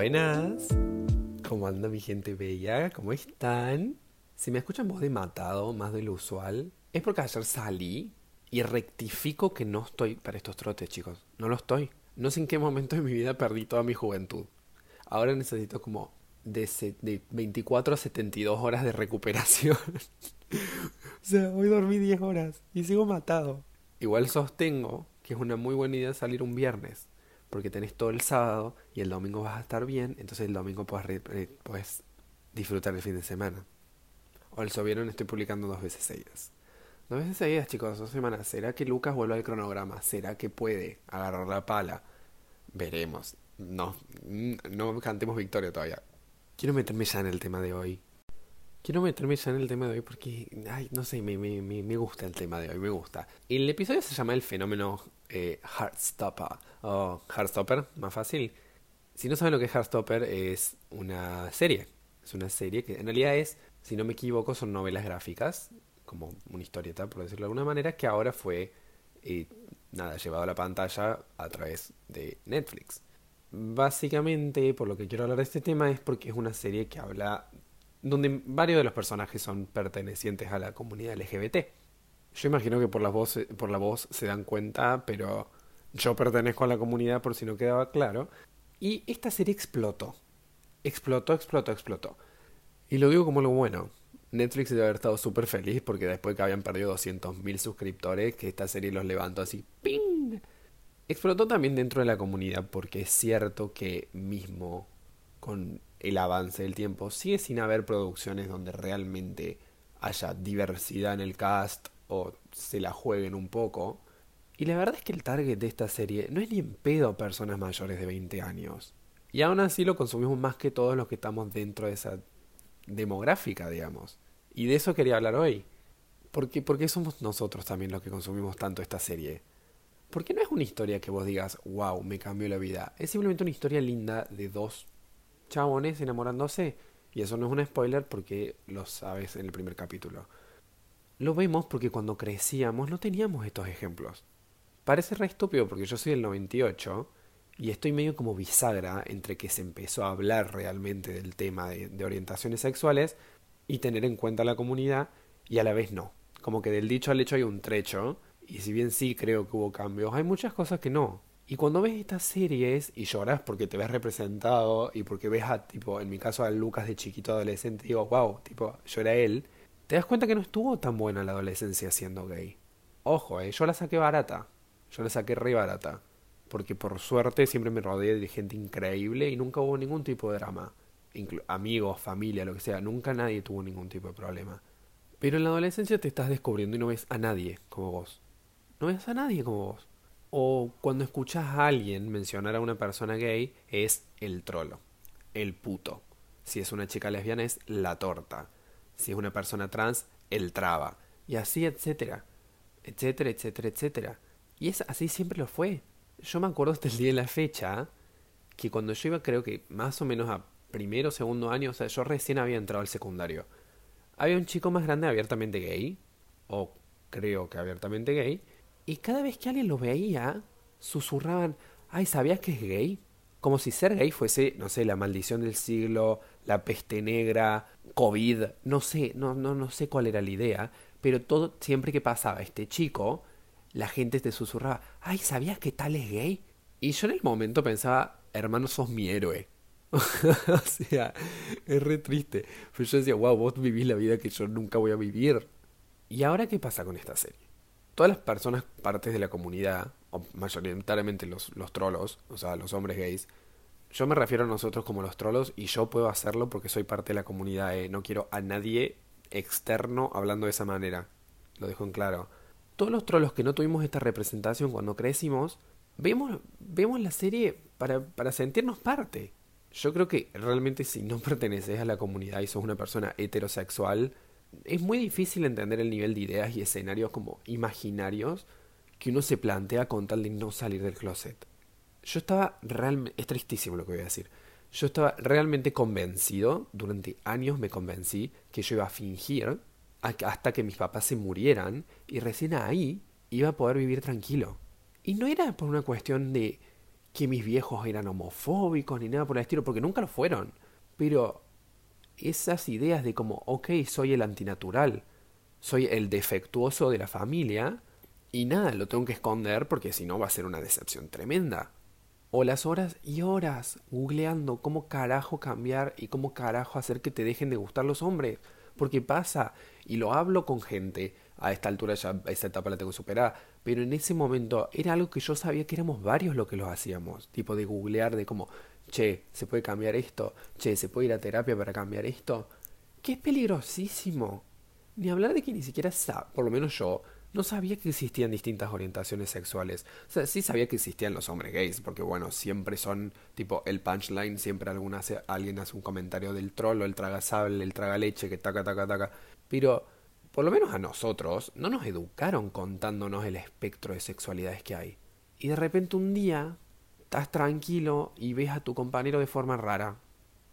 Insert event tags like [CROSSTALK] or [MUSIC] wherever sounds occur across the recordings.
Buenas. ¿Cómo anda mi gente bella? ¿Cómo están? Si me escuchan voz de matado, más de lo usual, es porque ayer salí y rectifico que no estoy para estos trotes, chicos. No lo estoy. No sé en qué momento de mi vida perdí toda mi juventud. Ahora necesito como de, de 24 a 72 horas de recuperación. [LAUGHS] o sea, hoy dormí 10 horas y sigo matado. Igual sostengo que es una muy buena idea salir un viernes porque tenés todo el sábado y el domingo vas a estar bien, entonces el domingo puedes, disfrutar el fin de semana. O el vieron, estoy publicando dos veces seguidas. Dos veces seguidas, chicos, dos semanas. ¿Será que Lucas vuelve al cronograma? ¿Será que puede agarrar la pala? Veremos. No, no cantemos victoria todavía. Quiero meterme ya en el tema de hoy. Quiero meterme ya en el tema de hoy porque, ay, no sé, me, me, me gusta el tema de hoy, me gusta. El episodio se llama El fenómeno eh, Heartstopper o Heartstopper, más fácil. Si no saben lo que es Heartstopper, es una serie. Es una serie que en realidad es, si no me equivoco, son novelas gráficas, como una historieta, por decirlo de alguna manera, que ahora fue, eh, nada, llevado a la pantalla a través de Netflix. Básicamente, por lo que quiero hablar de este tema es porque es una serie que habla donde varios de los personajes son pertenecientes a la comunidad LGBT. Yo imagino que por la voz, por la voz se dan cuenta, pero yo pertenezco a la comunidad por si no quedaba claro. Y esta serie explotó. Explotó, explotó, explotó. Y lo digo como lo bueno. Netflix debe haber estado súper feliz porque después que habían perdido 200.000 suscriptores, que esta serie los levantó así, ¡ping! Explotó también dentro de la comunidad porque es cierto que mismo con el avance del tiempo sigue sin haber producciones donde realmente haya diversidad en el cast o se la jueguen un poco. Y la verdad es que el target de esta serie no es ni en pedo personas mayores de 20 años. Y aún así lo consumimos más que todos los que estamos dentro de esa demográfica, digamos. Y de eso quería hablar hoy. Porque, porque somos nosotros también los que consumimos tanto esta serie. Porque no es una historia que vos digas, wow, me cambió la vida. Es simplemente una historia linda de dos chabones enamorándose. Y eso no es un spoiler porque lo sabes en el primer capítulo. Lo vemos porque cuando crecíamos no teníamos estos ejemplos. Parece re estúpido porque yo soy del 98 y estoy medio como bisagra entre que se empezó a hablar realmente del tema de, orientaciones sexuales y tener en cuenta la comunidad y a la vez no. Como que del dicho al hecho hay un trecho y si bien sí creo que hubo cambios, hay muchas cosas que no. Y cuando ves estas series y lloras porque te ves representado y porque ves a, tipo, en mi caso a Lucas de chiquito adolescente, digo, wow, tipo, yo era él te das cuenta que no estuvo tan buena la adolescencia siendo gay. Ojo, eh, yo la saqué barata. Yo la saqué re barata. Porque por suerte siempre me rodeé de gente increíble y nunca hubo ningún tipo de drama. amigos, familia, lo que sea. Nunca nadie tuvo ningún tipo de problema. Pero en la adolescencia te estás descubriendo y no ves a nadie como vos. No ves a nadie como vos. O cuando escuchas a alguien mencionar a una persona gay es el trolo, el puto. Si es una chica lesbiana es la torta si es una persona trans, el traba, y así, etcétera, etcétera, etcétera, etcétera. Y es así siempre lo fue. Yo me acuerdo hasta el día de la fecha que cuando yo iba, creo que más o menos a primero o segundo año, o sea, yo recién había entrado al secundario. Había un chico más grande abiertamente gay, o creo que abiertamente gay, y cada vez que alguien lo veía, susurraban, ay, ¿sabías que es gay? Como si ser gay fuese, no sé, la maldición del siglo, la peste negra, COVID, no sé, no, no, no sé cuál era la idea, pero todo, siempre que pasaba este chico, la gente te susurraba, ay, ¿sabías que tal es gay? Y yo en el momento pensaba, hermano, sos mi héroe. [LAUGHS] o sea, es re triste. Pero yo decía, wow, vos vivís la vida que yo nunca voy a vivir. ¿Y ahora qué pasa con esta serie? Todas las personas, partes de la comunidad, o mayoritariamente los, los trolos, o sea, los hombres gays, yo me refiero a nosotros como los trolos y yo puedo hacerlo porque soy parte de la comunidad. Eh. No quiero a nadie externo hablando de esa manera. Lo dejo en claro. Todos los trolos que no tuvimos esta representación cuando crecimos, vemos, vemos la serie para, para sentirnos parte. Yo creo que realmente si no perteneces a la comunidad y sos una persona heterosexual, es muy difícil entender el nivel de ideas y escenarios como imaginarios que uno se plantea con tal de no salir del closet yo estaba realmente, es tristísimo lo que voy a decir, yo estaba realmente convencido, durante años me convencí que yo iba a fingir hasta que mis papás se murieran y recién ahí iba a poder vivir tranquilo. Y no era por una cuestión de que mis viejos eran homofóbicos ni nada por el estilo, porque nunca lo fueron. Pero esas ideas de como, ok, soy el antinatural, soy el defectuoso de la familia, y nada, lo tengo que esconder porque si no va a ser una decepción tremenda. O las horas y horas googleando cómo carajo cambiar y cómo carajo hacer que te dejen de gustar los hombres. Porque pasa, y lo hablo con gente, a esta altura ya esa etapa la tengo superada, pero en ese momento era algo que yo sabía que éramos varios los que los hacíamos, tipo de googlear de como, che, se puede cambiar esto, che, se puede ir a terapia para cambiar esto, que es peligrosísimo. Ni hablar de que ni siquiera, por lo menos yo, no sabía que existían distintas orientaciones sexuales. O sea, sí sabía que existían los hombres gays, porque bueno, siempre son tipo el punchline, siempre hace, alguien hace un comentario del trolo, el traga sable, el traga leche, que taca, taca, taca. Pero, por lo menos a nosotros, no nos educaron contándonos el espectro de sexualidades que hay. Y de repente un día, estás tranquilo y ves a tu compañero de forma rara.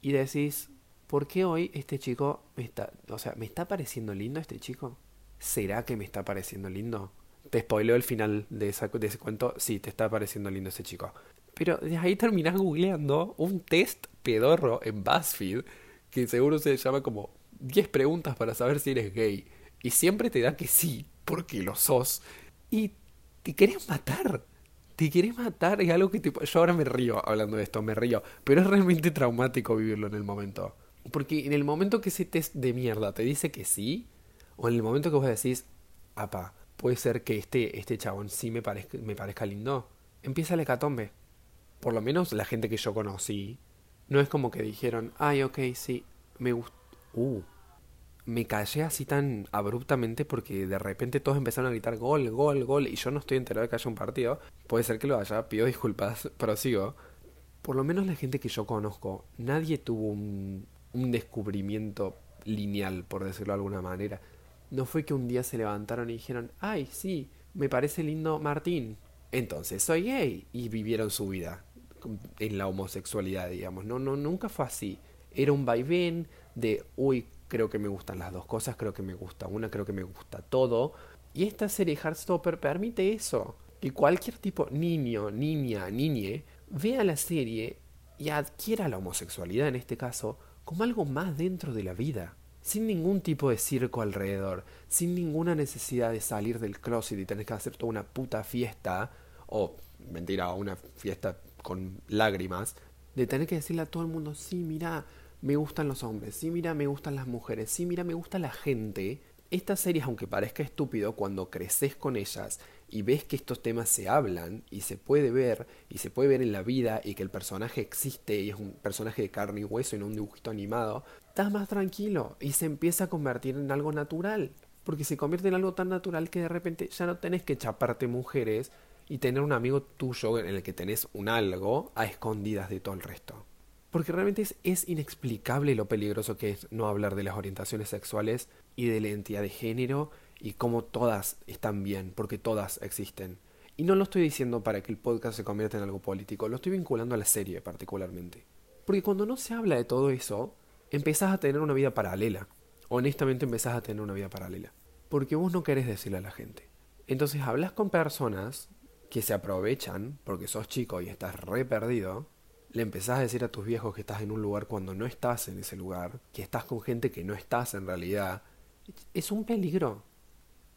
Y decís, ¿por qué hoy este chico me está, o sea, me está pareciendo lindo este chico? ¿será que me está pareciendo lindo? Te spoileo el final de, ese cuento. Sí, te está pareciendo lindo ese chico. Pero de ahí terminas googleando un test pedorro en BuzzFeed que seguro se llama como 10 preguntas para saber si eres gay. Y siempre te da que sí, porque lo sos. Y te querés matar. Te querés matar. Es algo que te... Yo ahora me río hablando de esto, me río. Pero es realmente traumático vivirlo en el momento. Porque en el momento que ese test de mierda te dice que sí, o en el momento que vos decís, apa, puede ser que este, este chabón sí me parezca, me parezca lindo, empieza el hecatombe. Por lo menos la gente que yo conocí, no es como que dijeron, ay, ok, sí, me gusta. Uh, me callé así tan abruptamente porque de repente todos empezaron a gritar gol, gol, gol, y yo no estoy enterado de que haya un partido. Puede ser que lo haya, pido disculpas, [LAUGHS] pero sigo. Por lo menos la gente que yo conozco, nadie tuvo un, un descubrimiento lineal, por decirlo de alguna manera. No fue que un día se levantaron y dijeron, ay, sí, me parece lindo Martín. Entonces soy gay. Y vivieron su vida en la homosexualidad, digamos. No, no, nunca fue así. Era un vaivén de, uy, creo que me gustan las dos cosas, creo que me gusta una, creo que me gusta todo. Y esta serie Heartstopper permite eso. Que cualquier tipo, niño, niña, niñe, vea la serie y adquiera la homosexualidad en este caso como algo más dentro de la vida sin ningún tipo de circo alrededor, sin ninguna necesidad de salir del closet y tener que hacer toda una puta fiesta, o mentira, una fiesta con lágrimas, de tener que decirle a todo el mundo, sí, mira, me gustan los hombres, sí, mira, me gustan las mujeres, sí, mira, me gusta la gente. Estas series, aunque parezca estúpido, cuando creces con ellas y ves que estos temas se hablan y se puede ver y se puede ver en la vida y que el personaje existe y es un personaje de carne y hueso y no un dibujito animado, estás más tranquilo y se empieza a convertir en algo natural. Porque se convierte en algo tan natural que de repente ya no tenés que chaparte mujeres y tener un amigo tuyo en el que tenés un algo a escondidas de todo el resto. Porque realmente es, es inexplicable lo peligroso que es no hablar de las orientaciones sexuales y de la identidad de género y cómo todas están bien, porque todas existen. Y no lo estoy diciendo para que el podcast se convierta en algo político, lo estoy vinculando a la serie particularmente. Porque cuando no se habla de todo eso, empezás a tener una vida paralela. Honestamente empezás a tener una vida paralela. Porque vos no querés decirle a la gente. Entonces hablas con personas que se aprovechan porque sos chico y estás re perdido. Le empezás a decir a tus viejos que estás en un lugar cuando no estás en ese lugar. Que estás con gente que no estás en realidad. Es un peligro.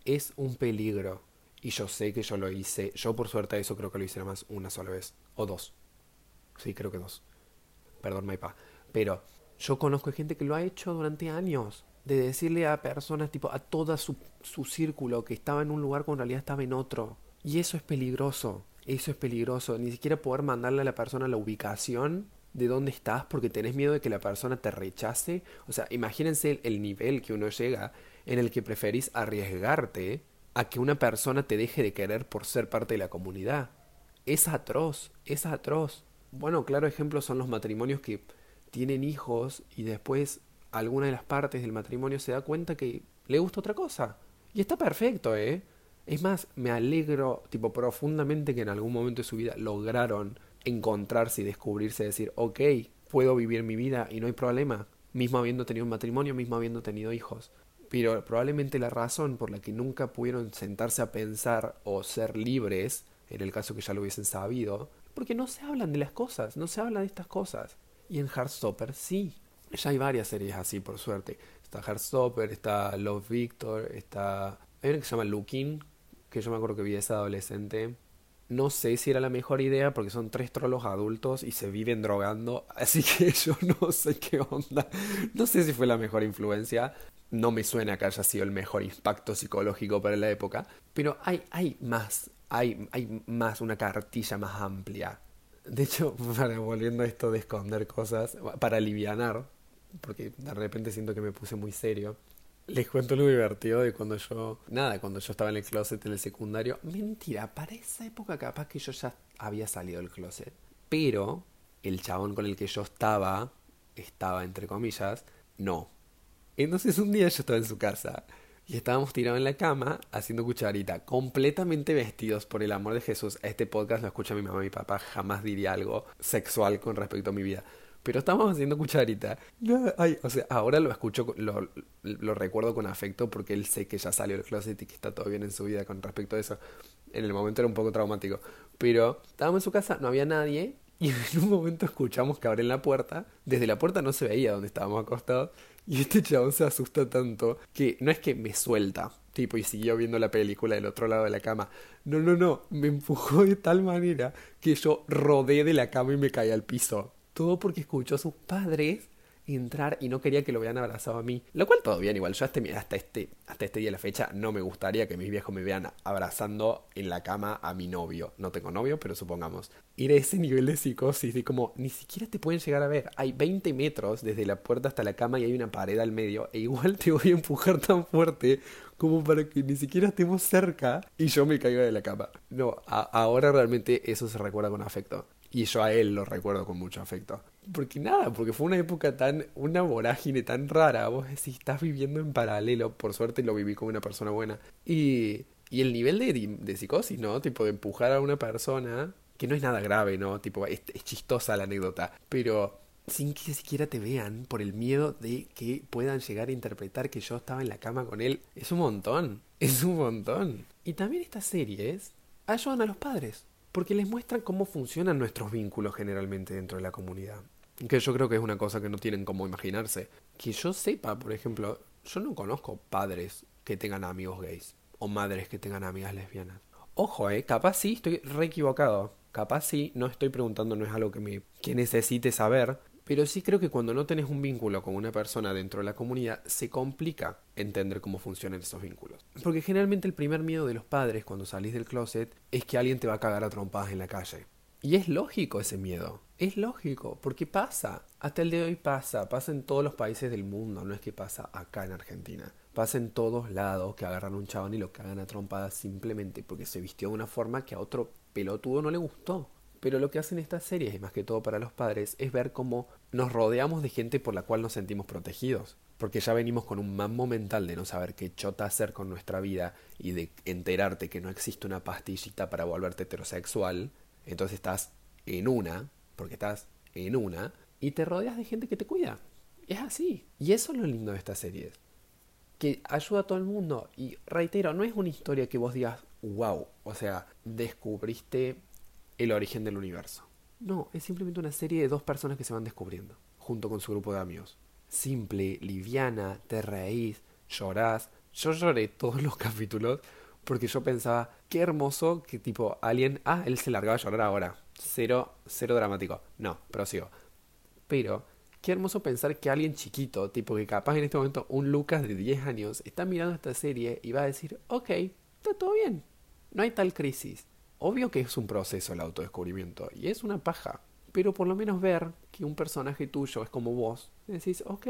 Es un peligro. Y yo sé que yo lo hice. Yo por suerte eso creo que lo hice nada más una sola vez. O dos. Sí, creo que dos. Perdón, Maipa. Pero yo conozco gente que lo ha hecho durante años, de decirle a personas, tipo, a todo su, su círculo que estaba en un lugar cuando en realidad estaba en otro. Y eso es peligroso, eso es peligroso. Ni siquiera poder mandarle a la persona la ubicación de dónde estás porque tenés miedo de que la persona te rechace. O sea, imagínense el, nivel que uno llega en el que preferís arriesgarte a que una persona te deje de querer por ser parte de la comunidad. Es atroz, es atroz. Bueno, claro ejemplo son los matrimonios que tienen hijos y después alguna de las partes del matrimonio se da cuenta que le gusta otra cosa. Y está perfecto, ¿eh? Es más, me alegro, tipo, profundamente que en algún momento de su vida lograron encontrarse y descubrirse, decir, ok, puedo vivir mi vida y no hay problema, mismo habiendo tenido un matrimonio, mismo habiendo tenido hijos. Pero probablemente la razón por la que nunca pudieron sentarse a pensar o ser libres, en el caso que ya lo hubiesen sabido, Porque no se hablan de las cosas, no se habla de estas cosas. Y en Heartstopper sí. Ya hay varias series así, por suerte. Está Heartstopper, está Love Victor, está... Hay una que se llama Looking, que yo me acuerdo que vi esa adolescente. No sé si era la mejor idea porque son tres trolos adultos y se viven drogando, [LAUGHS] así que yo no sé qué onda. No sé si fue la mejor influencia. No me suena que haya sido el mejor impacto psicológico para la época, pero hay, hay más, hay, hay más, una cartilla más amplia. De hecho, [LAUGHS] para, volviendo a esto de esconder cosas, para alivianar, porque de repente siento que me puse muy serio. Les cuento lo divertido de cuando yo, nada, cuando yo estaba en el closet en el secundario. Mentira, para esa época capaz que yo ya había salido del closet. Pero el chabón con el que yo estaba, estaba entre comillas, no. Entonces un día yo estaba en su casa y estábamos tirados en la cama haciendo cucharita, completamente vestidos por el amor de Jesús. Este podcast lo escucha mi mamá y mi papá, jamás diría algo sexual con respecto a mi vida pero estábamos haciendo cucharita. ay, o sea, ahora lo escucho, lo, lo, recuerdo con afecto porque él sé que ya salió del closet y que está todo bien en su vida con respecto a eso. En el momento era un poco traumático. Pero estábamos en su casa, no había nadie y [LAUGHS] en un momento escuchamos que abren la puerta. Desde la puerta no se veía donde estábamos acostados. Y este chabón se asusta tanto que no es que me suelta, tipo, y siguió viendo la película del otro lado de la cama. No, no, no, me empujó de tal manera que yo rodé de la cama y me caí al piso. Todo porque escuchó a sus padres entrar y no quería que lo vean abrazado a mí. Lo cual todo bien, igual yo hasta, hasta, este, hasta este día de la fecha no me gustaría que mis viejos me vean abrazando en la cama a mi novio. No tengo novio, pero supongamos. Ir a ese nivel de psicosis de como ni siquiera te pueden llegar a ver. Hay 20 metros desde la puerta hasta la cama y hay una pared al medio. E igual te voy a empujar tan fuerte como para que ni siquiera estemos cerca y yo me caiga de la cama. No, ahora realmente eso se recuerda con afecto. Y yo a él lo recuerdo con mucho afecto. Porque nada, porque fue una época tan, una vorágine tan rara. Vos decís, estás viviendo en paralelo. Por suerte lo viví como una persona buena. Y, y el nivel de, de psicosis, ¿no? Tipo de empujar a una persona, que no es nada grave, ¿no? Tipo, es, es chistosa la anécdota. Pero sin que siquiera te vean por el miedo de que puedan llegar a interpretar que yo estaba en la cama con él. Es un montón. Es un montón. Y también estas series ayudan a los padres porque les muestran cómo funcionan nuestros vínculos generalmente dentro de la comunidad. Que yo creo que es una cosa que no tienen como imaginarse. Que yo sepa, por ejemplo, yo no conozco padres que tengan amigos gays o madres que tengan amigas lesbianas. Ojo, eh, capaz sí, estoy re equivocado. Capaz sí, no estoy preguntando, no es algo que me que necesite saber, pero sí creo que cuando no tenés un vínculo con una persona dentro de la comunidad, se complica entender cómo funcionan esos vínculos. Porque generalmente el primer miedo de los padres cuando salís del closet es que alguien te va a cagar a trompadas en la calle. Y es lógico ese miedo. Es lógico, porque pasa. Hasta el día de hoy pasa. Pasa en todos los países del mundo. No es que pasa acá en Argentina. Pasa en todos lados que agarran a un chabón y lo cagan a trompadas simplemente porque se vistió de una forma que a otro pelotudo no le gustó. Pero lo que hacen estas series, y más que todo para los padres, es ver cómo nos rodeamos de gente por la cual nos sentimos protegidos. Porque ya venimos con un mambo mental de no saber qué chota hacer con nuestra vida y de enterarte que no existe una pastillita para volverte heterosexual. Entonces estás en una, porque estás en una, y te rodeas de gente que te cuida. Es así. Y eso es lo lindo de estas series. Que ayuda a todo el mundo. Y reitero, no es una historia que vos digas, wow, o sea, descubriste el origen del universo. No, es simplemente una serie de dos personas que se van descubriendo, junto con su grupo de amigos. Simple, liviana, te reís, llorás. Yo lloré todos los [LAUGHS] capítulos porque yo pensaba, qué hermoso que tipo alguien, ah, él se largaba a llorar ahora. Cero, cero dramático. No, prosigo. Pero, qué hermoso pensar que alguien chiquito, tipo que capaz en este momento un Lucas de 10 años, está mirando esta serie y va a decir, ok, está todo bien. No hay tal crisis. Obvio que es un proceso el autodescubrimiento y es una paja, pero por lo menos ver que un personaje tuyo es como vos, decís, ok,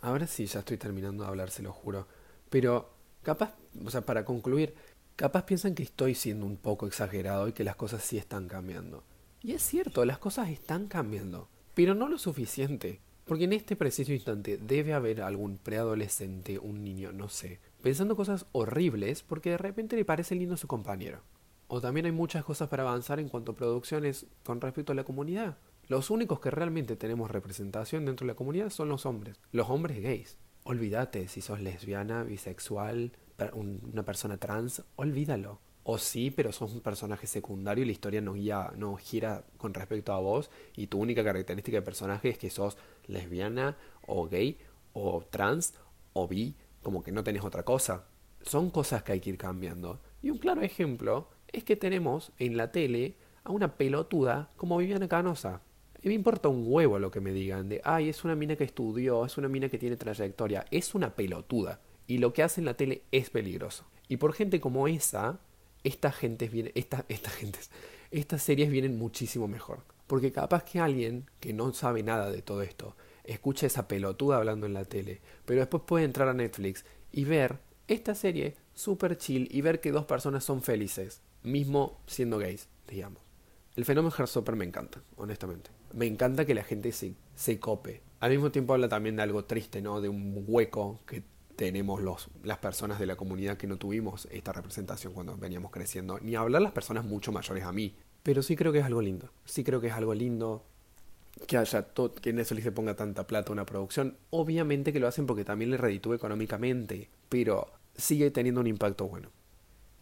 ahora sí, ya estoy terminando de hablar, se lo juro, pero capaz, o sea, para concluir, capaz piensan que estoy siendo un poco exagerado y que las cosas sí están cambiando. Y es cierto, las cosas están cambiando, pero no lo suficiente. Porque en este preciso instante debe haber algún preadolescente, un niño, no sé, pensando cosas horribles porque de repente le parece lindo su compañero. O también hay muchas cosas para avanzar en cuanto a producciones con respecto a la comunidad. Los únicos que realmente tenemos representación dentro de la comunidad son los hombres, los hombres gays. Olvídate si sos lesbiana, bisexual, una persona trans, olvídalo. O sí, pero sos un personaje secundario y la historia no, guía, no gira con respecto a vos y tu única característica de personaje es que sos lesbiana o gay o trans o bi, como que no tenés otra cosa. Son cosas que hay que ir cambiando. Y un claro ejemplo es que tenemos en la tele a una pelotuda como Viviana Canosa. Y me importa un huevo lo que me digan de, ay, es una mina que estudió, es una mina que tiene trayectoria. Es una pelotuda. Y lo que hace en la tele es peligroso. Y por gente como esa, esta gente viene, esta, esta gentes, estas series vienen muchísimo mejor. Porque capaz que alguien que no sabe nada de todo esto, escucha esa pelotuda hablando en la tele, pero después puede entrar a Netflix y ver esta serie super chill y ver que dos personas son felices, mismo siendo gays, digamos. El fenómeno Heartstopper me encanta, honestamente. Me encanta que la gente se, se cope. Al mismo tiempo habla también de algo triste, ¿no? De un hueco que tenemos los, las personas de la comunidad que no tuvimos esta representación cuando veníamos creciendo. Ni hablar las personas mucho mayores a mí. Pero sí creo que es algo lindo. Sí creo que es algo lindo que haya todo, que Netflix se ponga tanta plata a una producción. Obviamente que lo hacen porque también le reditúe económicamente. Pero sigue teniendo un impacto bueno.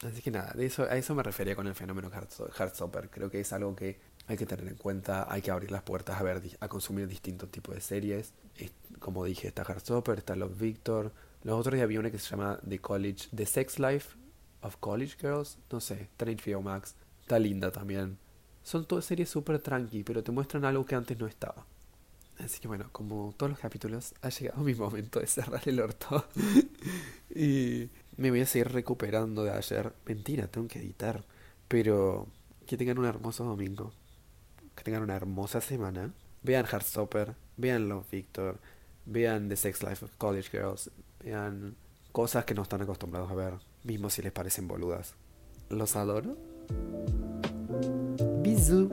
Así que nada, de eso, a eso me refería con el fenómeno Heartstopper. Creo que es algo que hay que tener en cuenta, hay que abrir las puertas a ver, a consumir distintos tipos de series. como dije, está Heartstopper, está Love Victor. Los otros días había una que se llama The College, The Sex Life of College Girls, no sé, Trainfield Max. Está linda también. Son todas series súper tranqui, pero te muestran algo que antes no estaba. Así que bueno, como todos los capítulos, ha llegado mi momento de cerrar el orto. [LAUGHS] y me voy a seguir recuperando de ayer. Mentira, tengo que editar. Pero que tengan un hermoso domingo. Que tengan una hermosa semana. Vean Heartstopper. Vean Love Victor. Vean The Sex Life of College Girls. Vean cosas que no están acostumbrados a ver. Mismo si les parecen boludas. Los adoro. Bisous.